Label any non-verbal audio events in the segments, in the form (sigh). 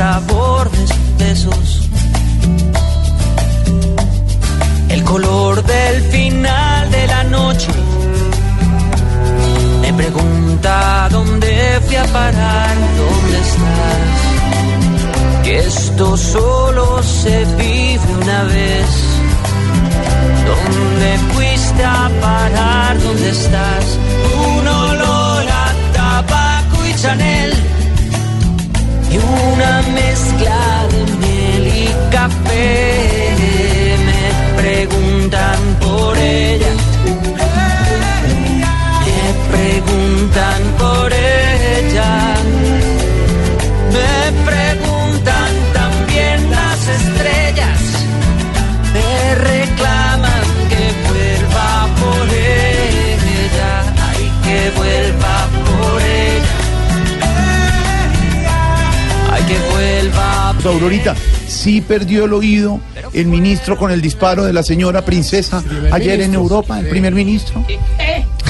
Sabor de sus besos. El color del final de la noche me pregunta dónde fui a parar, dónde estás que esto solo se vive una vez. ¿Dónde fuiste a parar? ¿Dónde estás? Un olor a tabaco y Chanel una mezcla de miel y café. Me preguntan por ella. Aurorita, sí perdió el oído el ministro con el disparo de la señora princesa ayer en Europa, el primer ministro.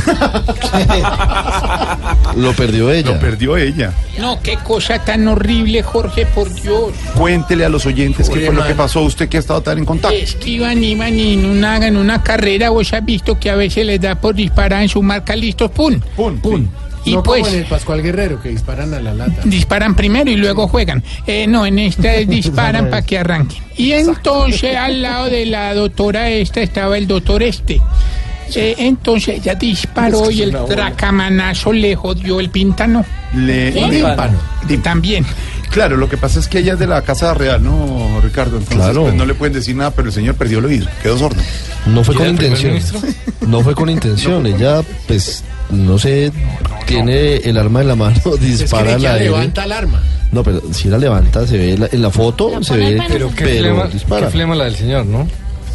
(laughs) Lo perdió ella. Lo perdió ella. No, qué cosa tan horrible, Jorge, por Dios. Cuéntele a los oyentes qué fue lo que pasó usted que ha estado tan en contacto. Es que iban, iban en una, en una carrera, vos has visto que a veces les da por disparar en su marca listos, pum. Pum, pum. Y no pues como en el Pascual Guerrero, que disparan a la lata. disparan primero y luego juegan. Eh, no, en (laughs) esta es disparan para que arranquen. Y entonces al lado de la doctora esta estaba el doctor este. Eh, entonces ella disparó y el tracamanazo le jodió el pintano. Le, le- Tímpano. También. Claro, lo que pasa es que ella es de la Casa Real, ¿no, Ricardo? Entonces, Claro. pues, no le pueden decir nada, pero el señor perdió el oído, quedó sordo. No fue con intención. No fue con intención. Ella, pues, no sé, tiene el arma en la mano, (laughs) Es que dispara aire. levanta alarma. No, pero si la levanta, se ve la- en la foto, se ve, Pero qué, pero flema, dispara. qué flema la del señor, ¿no?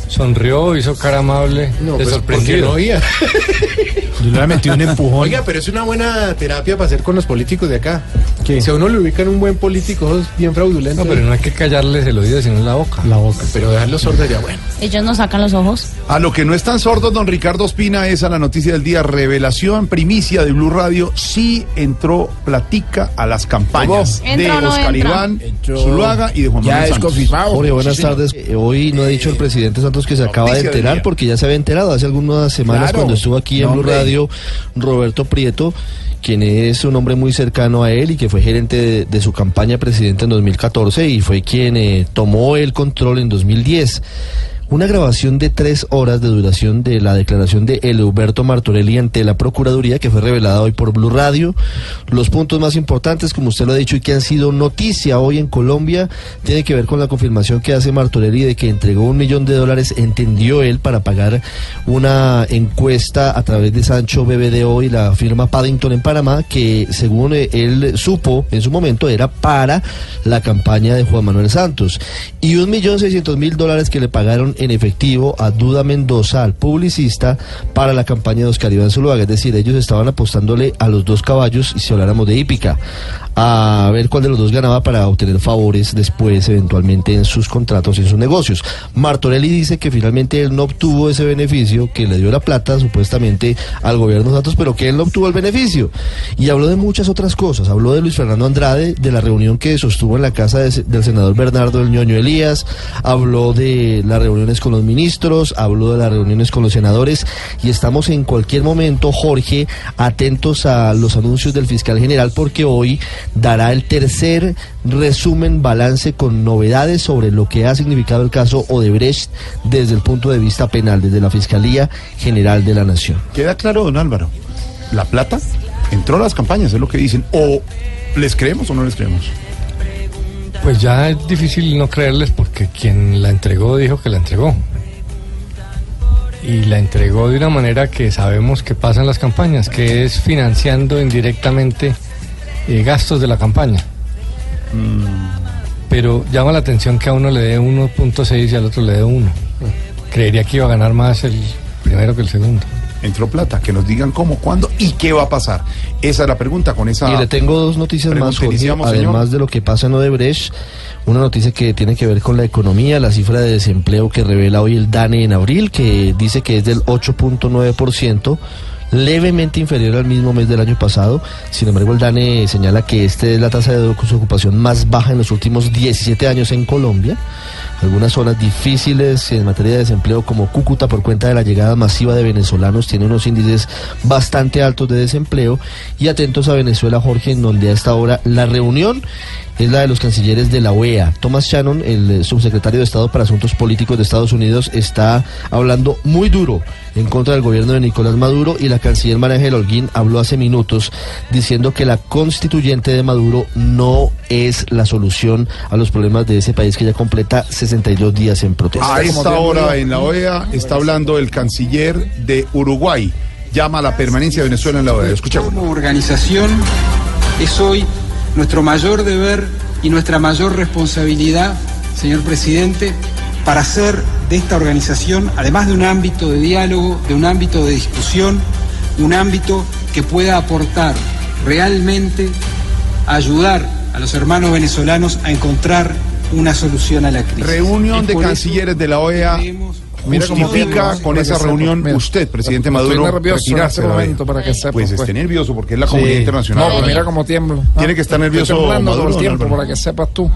Sonrió, hizo cara amable, No, de pues, porque sorprendido. no oía. (laughs) Yo le metí un (laughs) empujón. Oiga, pero es una buena terapia para hacer con los políticos de acá. Si a uno le ubican un buen político, es bien fraudulento. No, pero no hay que callarles el oído, sino la boca. La boca. Pero dejarlo sordo ya bueno. Ellos nos sacan los ojos. A lo que no están sordos, don Ricardo Espina, es a la noticia del día. Revelación, primicia de Blue Radio, sí entró platica a las campañas de ¿Entra o no Oscar entra? Iván. Zuluaga y de Juan Manuel Santos. Jorge, buenas tardes. Eh, Hoy no ha dicho el presidente Santos que se acaba de enterar porque ya se había enterado hace algunas semanas Claro. cuando estuvo aquí en Blue. Radio Roberto Prieto, quien es un hombre muy cercano a él y que fue gerente de, de su campaña presidente en 2014 y fue quien eh, tomó el control en 2010. Una grabación de tres horas de duración de la declaración de Eleuberto Martorelli ante la Procuraduría que fue revelada hoy por Blue Radio. Los puntos más importantes, como usted lo ha dicho, y que han sido noticia hoy en Colombia, tiene que ver con la confirmación que hace Martorelli de que entregó un millón de dólares, entendió él, para pagar una encuesta a través de Sancho BBDO y la firma Paddington en Panamá, que según él supo en su momento era para la campaña de Juan Manuel Santos. Y un millón seiscientos mil dólares que le pagaron en efectivo a Duda Mendoza, al publicista, para la campaña de Oscar Iván Zuluaga. Es decir, ellos estaban apostándole a los dos caballos, y si habláramos de hípica, a ver cuál de los dos ganaba para obtener favores después, eventualmente, en sus contratos y en sus negocios. Martorelli dice que finalmente él no obtuvo ese beneficio, que le dio la plata, supuestamente, al gobierno Santos, pero que él no obtuvo el beneficio. Y habló de muchas otras cosas. Habló de Luis Fernando Andrade, de la reunión que sostuvo en la casa de- del senador Bernardo del Ñoño Elías, habló de las con los ministros, habló de las reuniones con los senadores y estamos en cualquier momento, Jorge, atentos a los anuncios del fiscal general porque hoy dará el tercer resumen, balance con novedades sobre lo que ha significado el caso Odebrecht desde el punto de vista penal, desde la Fiscalía General de la Nación. Queda claro, don Álvaro. La plata entró a las campañas, es lo que dicen. O les creemos o no les creemos. Pues ya es difícil no creerles porque quien la entregó dijo que la entregó. Y la entregó de una manera que sabemos que pasa en las campañas, que es financiando indirectamente eh, gastos de la campaña. Pero llama la atención que a uno le dé 1.6 y al otro le dé 1. Creería que iba a ganar más el primero que el segundo. Entró plata, que nos digan cómo, cuándo y qué va a pasar. Esa es la pregunta con esa. Y le tengo dos noticias más, Jorge, iniciamos, además señor. de lo que pasa en Odebrecht. Una noticia que tiene que ver con la economía, la cifra de desempleo que revela hoy el DANE en abril, que dice que es del 8.9%, levemente inferior al mismo mes del año pasado. Sin embargo, el DANE señala que esta es la tasa de desocupación más baja en los últimos 17 años en Colombia. Algunas zonas difíciles en materia de desempleo como Cúcuta por cuenta de la llegada masiva de venezolanos tiene unos índices bastante altos de desempleo y atentos a Venezuela Jorge en donde a esta hora la reunión es la de los cancilleres de la OEA. Thomas Shannon, el eh, subsecretario de Estado para Asuntos Políticos de Estados Unidos, está hablando muy duro en contra del gobierno de Nicolás Maduro y la canciller María Ángel Holguín habló hace minutos diciendo que la constituyente de Maduro no es la solución a los problemas de ese país que ya completa 62 días en protesta. A esta hora en la OEA está hablando el canciller de Uruguay. Llama a la permanencia de Venezuela en la OEA. Escuchemos. Como organización es hoy nuestro mayor deber y nuestra mayor responsabilidad, señor presidente, para hacer de esta organización, además de un ámbito de diálogo, de un ámbito de discusión, un ámbito que pueda aportar realmente, ayudar a los hermanos venezolanos a encontrar una solución a la crisis. Reunión de cancilleres de la OEA. Mira cómo Justifica con esa reunión mira. usted, presidente Estoy Maduro, nervioso en retirarse este para que sepa, Pues pues. esté nervioso porque es la comunidad Sí. internacional. No, pues mira cómo tiemblo. Tiene que estar nervioso todo Maduro, el tiempo para que sepas tú.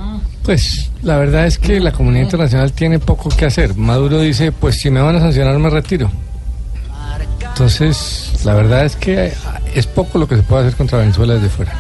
Pues la verdad es que la comunidad internacional tiene poco que hacer. Maduro dice, pues si me van a sancionar me retiro. Entonces, la verdad es que es poco lo que se puede hacer contra Venezuela desde fuera.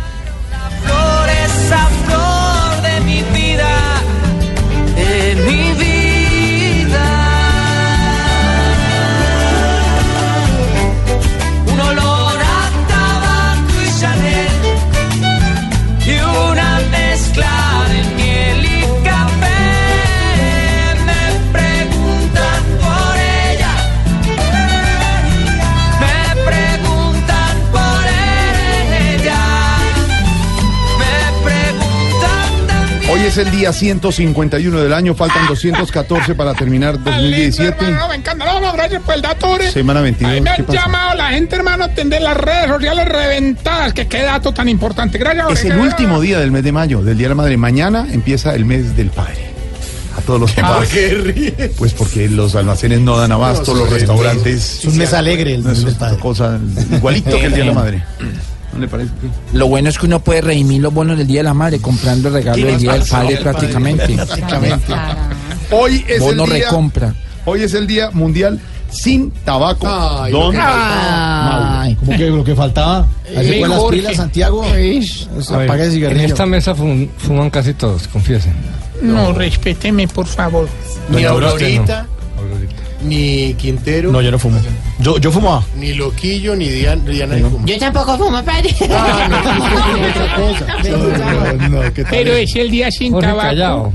Es el día 151 del año, faltan 214 para terminar (laughs) 2017. Hermano, me encanta. No, no, gracias por el dato, hombre. Semana 22, Ahí me ¿qué han llamado la gente, hermano, a atender las redes sociales reventadas. Que qué dato tan importante. Gracias, Es el último día del mes de mayo, del Día de la Madre. Mañana empieza el mes del padre. A todos los papás. Pues porque los almacenes no dan abasto, los restaurantes. Es un mes alegre el No, mes eso del es padre. cosa igualito que el Día de la Madre. (laughs) ¿No le parece? Lo bueno es que uno puede redimir los bonos del Día de la Madre comprando el regalo del Día del Padre prácticamente. (laughs) Hoy es Bono el día, recompra. Hoy es el Día Mundial sin tabaco. Ay, Don Ay, Como que lo que faltaba. Ahí se Eh, fue las pilas, Santiago. Ver, apaga el en cigarrillo. esta mesa fum- fuman casi todos, confiesen. no, respéteme, por favor. No. Aurorita, Aurorita. Ni Quintero, No, yo no fumo. Yo, yo fumaba. ni Loquillo, ni Diana, Diana ni Fuma. Yo tampoco fumo, padre. No, no, ¿qué tal? Pero es el día sin Jorge tabaco. Callao.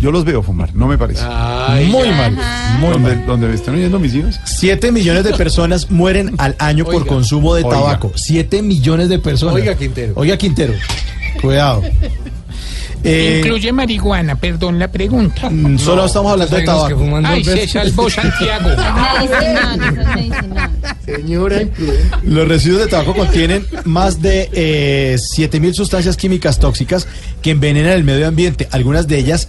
Yo los veo fumar, no me parece. Muy mal. Muy ¿Dónde, mal. dónde me están oyendo mis hijos? Siete millones de personas mueren al año por consumo de Oiga. tabaco. Siete millones de personas. Oiga, Quintero. Oiga, Quintero. Cuidado. Eh, Incluye marihuana, perdón la pregunta. mm, solo estamos hablando de tabaco. Ay, se salvó Santiago. Señora. Los residuos de tabaco contienen más de eh, 7.000 sustancias químicas tóxicas que envenenan el medio ambiente, algunas de ellas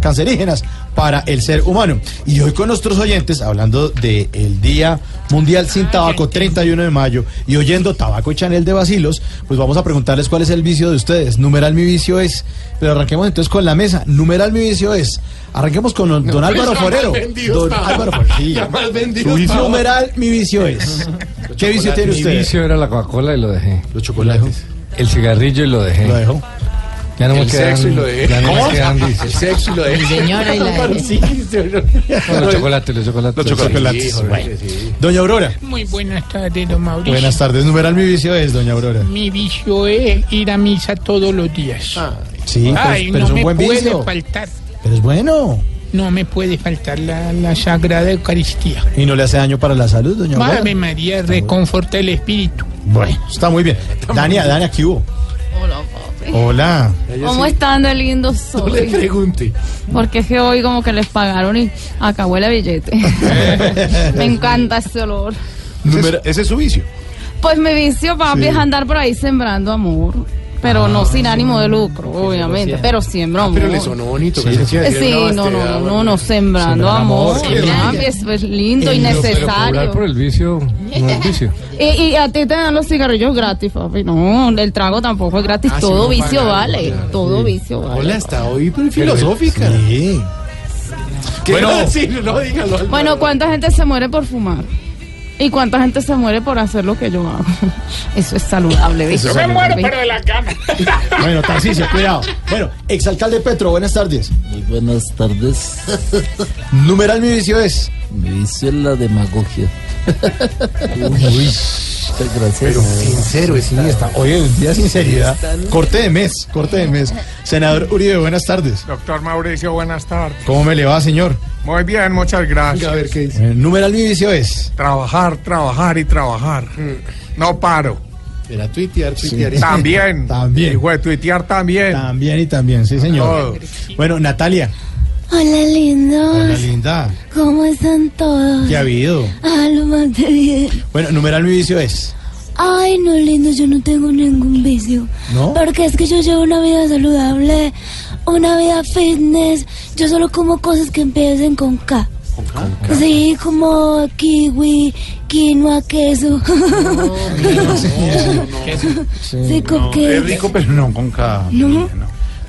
cancerígenas para el ser humano. Y hoy con nuestros oyentes, hablando del Día Mundial Sin Tabaco, 31 de mayo, y oyendo Tabaco y Chanel de Basilos, pues vamos a preguntarles cuál es el vicio de ustedes. Numeral mi vicio es, pero arranquemos entonces con la mesa. Numeral mi vicio es, arranquemos con don, don Álvaro Está Forero. Don está. Álvaro Forero. sí. Numeral mi vicio es. (laughs) ¿Qué vicio tiene Mi usted? vicio era la Coca-Cola y lo dejé. Los chocolates. El cigarrillo y lo dejé. Lo dejó. Ya no me El quedan. sexo y lo dejé. Ya no ¿Cómo? quedan El sexo y lo de señora y la- Sí, señor. Los chocolates, los chocolates. Los chocolates. Sí, joder, Bueno. sí. Doña Aurora. Muy buenas tardes, don Mauricio. Buenas tardes. Numeral mi vicio es, doña Aurora. Mi vicio es ir a misa todos los días. Sí, pero, Ay, pero no es un me buen puede vicio. faltar. Pero es bueno. No me puede faltar la, la Sagrada Eucaristía. Y no le hace daño para la salud, doña Aurora. Ave María, reconforta el espíritu. Bueno, está muy bien. Dania, Dania, ¿qué hubo? Hola, ¿Cómo están de lindo No le soy? pregunte. Porque es que hoy como que les pagaron y acabó el billete. (laughs) Me encanta ese olor. Ese, es- ese es su vicio. Pues mi vicio, papi, Sí. es andar por ahí sembrando amor. Pero no sin ánimo de lucro, obviamente. Pero siembro amor. Pero le sonó bonito. Sí. que se hacía Sí, no, no, bastedad, no, no, no, sembrando amor, es pues, lindo y necesario. por el vicio no es vicio. (laughs) Y, y a ti te dan los cigarrillos gratis, papi. No, el trago tampoco es gratis. Ah, sí, Todo no vicio pagan, vale. Todo vicio vale. Hola, hasta hoy pero filosófica. Sí. ¿Qué Bueno. Bueno, ¿cuánta gente se muere por fumar? ¿Y cuánta gente se muere por hacer lo que yo hago? (laughs) Eso es saludable, ¿viste? Yo me muero, pero de la gana. (laughs) Bueno, Tarcicio, cuidado. Bueno, exalcalde Petro, buenas tardes. Muy buenas tardes. Numeral mi vicio es. Me dice la demagogia. Muchas gracias. Pero sincero, sí, está. Oye, un día de sinceridad. Corte de mes, corte de mes. (laughs) Senador Uribe, buenas tardes. Doctor Mauricio, buenas tardes. ¿Cómo me le va, señor? Muy bien, muchas gracias. A ver qué dice. Eh, numeral mi vicio es. Trabajar, trabajar y trabajar. No paro. Era tuitear, tuitear. También. (laughs) También. Y fue tuitear también. También y también, sí, señor. Todo. Bueno, Natalia. Hola, lindos. Hola, linda. ¿Cómo están todos? ¿Qué ha habido? Ah, lo más de bien. Bueno, numeral mi vicio es. Ay, no, lindos, yo no tengo ningún vicio. ¿No? Porque es que yo llevo una vida saludable, una vida fitness. Yo solo como cosas que empiecen con K. Sí, como kiwi, quinoa, queso. (laughs) Sí, con queso. Es rico, pero no con cada. No.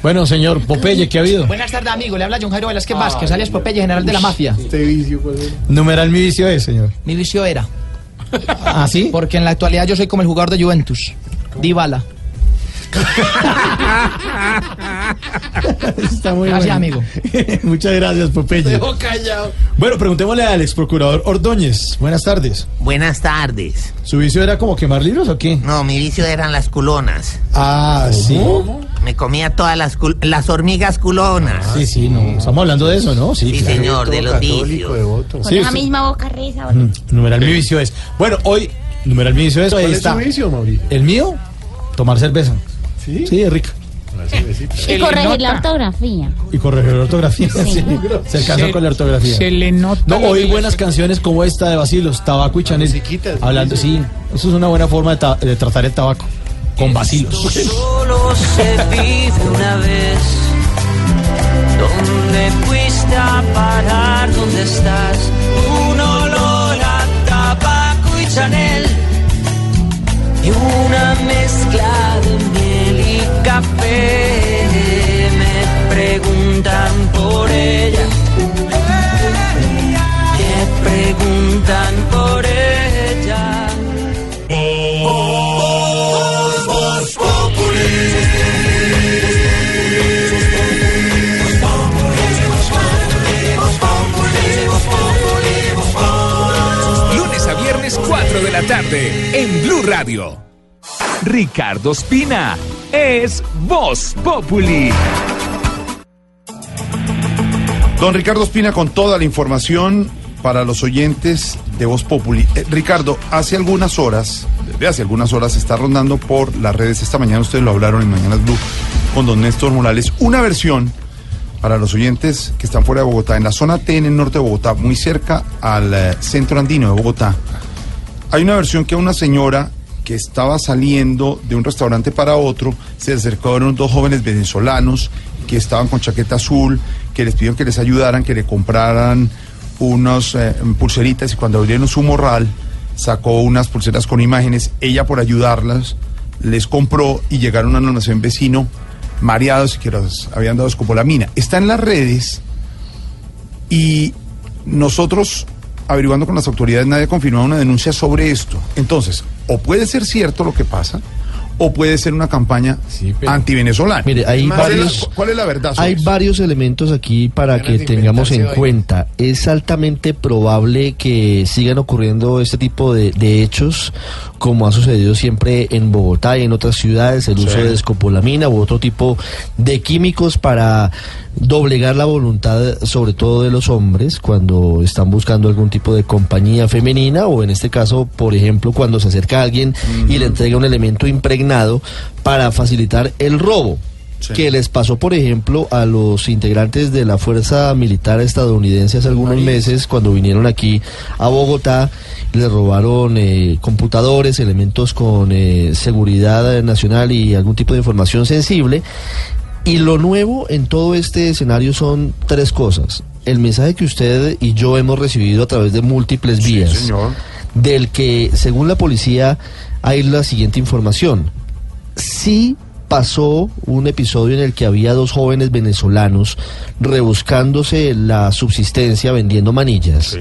Bueno, señor Popeye, ¿qué ha habido? Buenas tardes, amigo. Le habla John Jairo Velázquez Vázquez, alias Popeye, general de la mafia. Este vicio, ¿cuál es? Numeral mi vicio es, señor. Mi vicio era. ¿Ah, sí? Porque en la actualidad yo soy como el jugador de Juventus. Dybala. (laughs) Está muy Gracias, bueno. amigo. (laughs) Muchas gracias, Popeye. Dejo callado. Bueno, preguntémosle al ex procurador Ordóñez. Buenas tardes. Buenas tardes. ¿Su vicio era como quemar libros o qué? No, mi vicio eran las culonas. Ah, sí. Me comía todas las, cul- las hormigas culonas. Sí, sí, no. Estamos hablando de eso, ¿no? Sí, Sí, claro. señor, de los vicios. devoto. Sí, misma boca reza. Mm, Numeral mi vicio es. Bueno, hoy, numeral mi vicio es. Ahí ¿Cuál es está. su vicio, Mauricio? El mío, tomar cerveza. ¿Sí? Sí, es rica. Y corregir la ortografía. Y corregir la ortografía. Sí. Se alcanzó Se- con la ortografía. Se le nota. No, la oí buenas canciones como esta de Basilos, Tabaco y Chanel. musiquita, Hablando, sí, eso es una buena forma de, ta- de tratar el tabaco. Con Basilos. Solo se vive una vez. ¿Dónde fuiste a parar? ¿Dónde estás? Un olor a tabaco y Chanel. Y una mezcla de miel y café. Me preguntan por ella. Me preguntan la tarde en Blue Radio. Ricardo Espina es Voz Populi. Don Ricardo Espina con toda la información para los oyentes de Voz Populi. Eh, Ricardo, hace algunas horas, desde hace algunas horas, está rondando por las redes. Esta mañana ustedes lo hablaron en Mañanas Blue con don Néstor Morales una versión para los oyentes que están fuera de Bogotá, en la zona T, en el norte de Bogotá, muy cerca al eh, centro andino de Bogotá. Hay una versión que una señora que estaba saliendo de un restaurante para otro, se acercaron dos jóvenes venezolanos que estaban con chaqueta azul, que les pidieron que les ayudaran, que le compraran unas eh, pulseritas y cuando abrieron su morral sacó unas pulseras con imágenes, ella por ayudarlas les compró y llegaron a un almacén vecino mareados y que los habían dado escopolamina. Está en las redes y nosotros averiguando con las autoridades nadie ha confirmado una denuncia sobre esto. Entonces, o puede ser cierto lo que pasa, o puede ser una campaña antivenezolana. Mire, hay ¿Cuál, es varios- la, cuál es la verdad? sobre Hay eso? varios elementos aquí para que tengamos en cuenta. Es altamente probable que sigan ocurriendo este tipo de, de hechos, como ha sucedido siempre en Bogotá y en otras ciudades, el Sí. uso de escopolamina u otro tipo de químicos para doblegar la voluntad, sobre todo de los hombres, cuando están buscando algún tipo de compañía femenina, o en este caso, por ejemplo, cuando se acerca a alguien y le entrega un elemento impregnado para facilitar el robo que les pasó, por ejemplo, a los integrantes de la Fuerza Militar estadounidense hace algunos meses cuando vinieron aquí a Bogotá. Les robaron eh, computadores, elementos con eh, seguridad nacional y algún tipo de información sensible. Y lo nuevo en todo este escenario son tres cosas. El mensaje que usted y yo hemos recibido a través de múltiples vías, señor. del que, según la policía, hay la siguiente información. Sí pasó un episodio en el que había dos jóvenes venezolanos rebuscándose la subsistencia vendiendo manillas.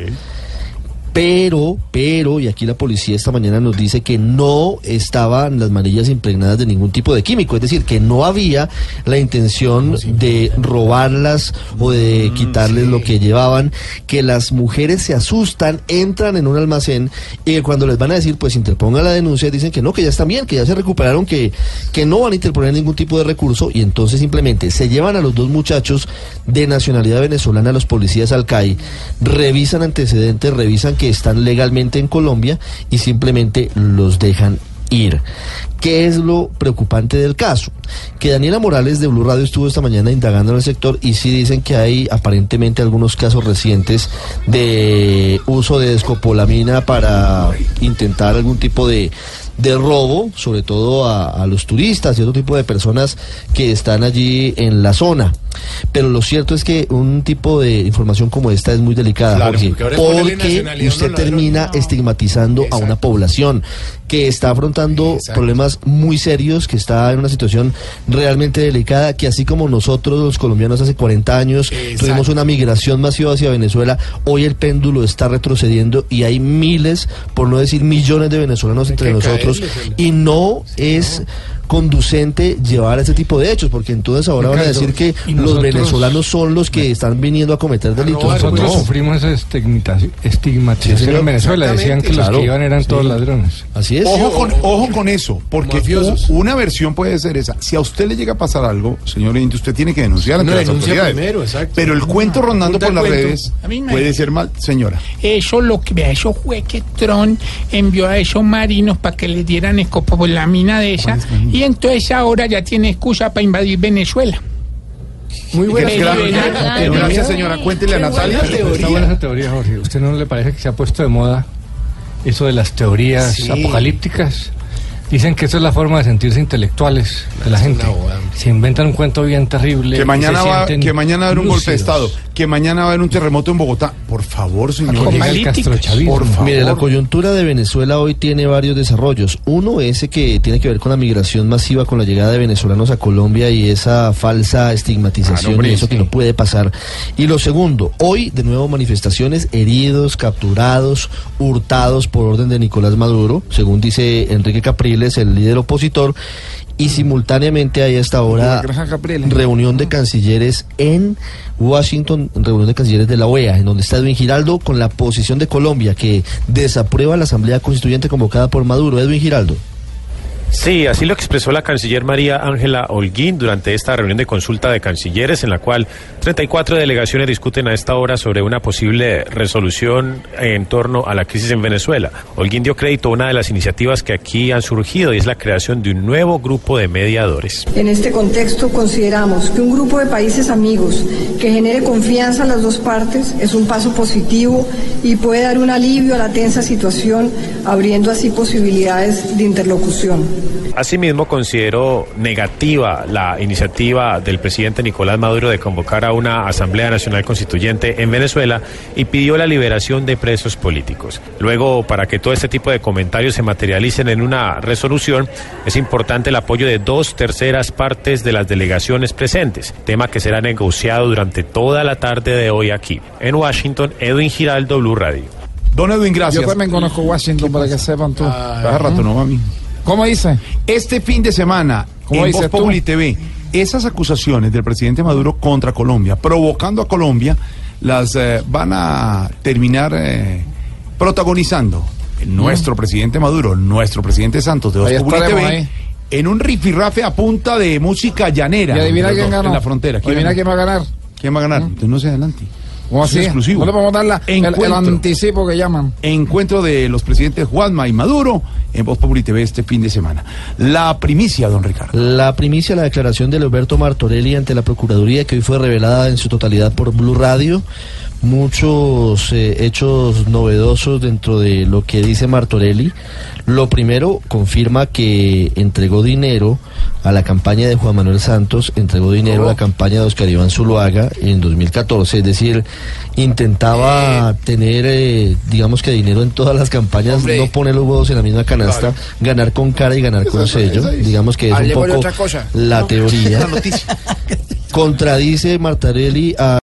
Pero, pero, y aquí la policía esta mañana nos dice que no estaban las manillas impregnadas de ningún tipo de químico, es decir, que no había la intención de robarlas o de quitarles lo que llevaban, que las mujeres se asustan, entran en un almacén y cuando les van a decir, pues interponga la denuncia, dicen que no, que ya están bien, que ya se recuperaron, que, que no van a interponer ningún tipo de recurso y entonces simplemente se llevan a los dos muchachos de nacionalidad venezolana, los policías al CAI, revisan antecedentes, revisan que están legalmente en Colombia y simplemente los dejan ir. ¿Qué es lo preocupante del caso? Que Daniela Morales de Blue Radio estuvo esta mañana indagando en el sector y sí dicen que hay aparentemente algunos casos recientes de uso de escopolamina para intentar algún tipo de, de robo, sobre todo a, a los turistas y otro tipo de personas que están allí en la zona. Pero lo cierto es que un tipo de información como esta es muy delicada, Claro, Jorge, porque usted termina estigmatizando a una población que está afrontando Exacto. problemas muy serios, que está en una situación realmente delicada, que así como nosotros los colombianos hace 40 años Exacto. tuvimos una migración masiva hacia Venezuela, hoy el péndulo está retrocediendo y hay miles, por no decir millones de venezolanos entre nosotros y no es conducente llevar ese tipo de hechos, porque entonces ahora van a Ricardo, decir que los venezolanos son los que están viniendo a cometer delitos. Nosotros No. sufrimos esa estigmatización, estigmatización Sí, en Venezuela. Decían que los que iban eran Sí. todos ladrones. Así es. Ojo con, ojo con eso, porque Mafiosos. una versión puede ser esa. Si a usted le llega a pasar algo, señor Indy, usted tiene que denunciar ante Una las denuncia autoridades. primero, exacto. Pero el cuento rondando por las cuento. redes A puede ser mal, señora. Eso lo que vea, eso fue que Tron envió a esos marinos para que les dieran escopolamina de esa y entonces ahora ya tiene excusa para invadir Venezuela. Muy buena Gracias, teoría. gracias, señora. Cuéntele a Natalia. teoría. Está buena esa teoría, Jorge. ¿Usted no le parece que se ha puesto de moda eso de las teorías Sí. apocalípticas? Dicen que esa es la forma de sentirse intelectuales de la gente. Se inventan un cuento bien terrible. Que mañana, va, que mañana va a haber un golpe de. Estado, que mañana va a haber un terremoto en Bogotá. Por favor, señor. Por favor. Mire, la coyuntura de Venezuela hoy tiene varios desarrollos. Uno, ese que tiene que ver con la migración masiva, con la llegada de venezolanos a Colombia y esa falsa estigmatización Ah, hombre, y eso que no puede pasar. Y lo segundo, hoy de nuevo manifestaciones, heridos, capturados, hurtados por orden de Nicolás Maduro, según dice Enrique Capriles, el líder opositor. Y simultáneamente hay hasta ahora reunión de cancilleres en Washington, reunión de cancilleres de la OEA, en donde está Edwin Giraldo con la posición de Colombia que desaprueba la Asamblea Constituyente convocada por Maduro. Edwin Giraldo. Sí, así lo expresó la canciller María Ángela Holguín durante esta reunión de consulta de cancilleres en la cual 34 delegaciones discuten a esta hora sobre una posible resolución en torno a la crisis en Venezuela. Holguín dio crédito a una de las iniciativas que aquí han surgido y es la creación de un nuevo grupo de mediadores. En este contexto consideramos que un grupo de países amigos que genere confianza a las dos partes es un paso positivo y puede dar un alivio a la tensa situación, abriendo así posibilidades de interlocución. Asimismo, consideró negativa la iniciativa del presidente Nicolás Maduro de convocar a una Asamblea Nacional Constituyente en Venezuela y pidió la liberación de presos políticos. Luego, para que todo este tipo de comentarios se materialicen en una resolución, es importante el apoyo de dos terceras partes de las delegaciones presentes, tema que será negociado durante toda la tarde de hoy aquí. En Washington, Edwin Giraldo, Blue Radio. Don Edwin, gracias. Yo también conozco Washington para que sepan tú. Hace rato no, mami. ¿Cómo dice? Este fin de semana, ¿Cómo en Voz? Populi TV, esas acusaciones del presidente Maduro contra Colombia, provocando a Colombia, las eh, van a terminar eh, protagonizando nuestro presidente Maduro, nuestro presidente Santos de Voz Ahí Populi estaremos TV, ahí. en un rifirrafe a punta de música llanera. ¿Y adivina Los quién dos, ganó? En la frontera. ¿Adivina quién va a ganar? ¿Quién va a ganar? Entonces no se adelante. ¿Cómo así? exclusivo. No le podemos dar la- el, el anticipo que llaman. Encuentro de los presidentes Juanma y Maduro en Voz Populi TV este fin de semana. La primicia, don Ricardo. La primicia, la declaración de Alberto Martorelli ante la Procuraduría, que hoy fue revelada en su totalidad por Blue Radio. Muchos eh, hechos novedosos dentro de lo que dice Martorelli. Lo primero, confirma que entregó dinero a la campaña de Juan Manuel Santos, entregó dinero a la campaña de Oscar Iván Zuluaga en 2014. Es decir, intentaba tener, eh, digamos que dinero en todas las campañas, Hombre. no poner los huevos en la misma canasta, ganar con cara y ganar con sello. Digamos que es un poco la teoría. (laughs) La. Contradice Martarelli a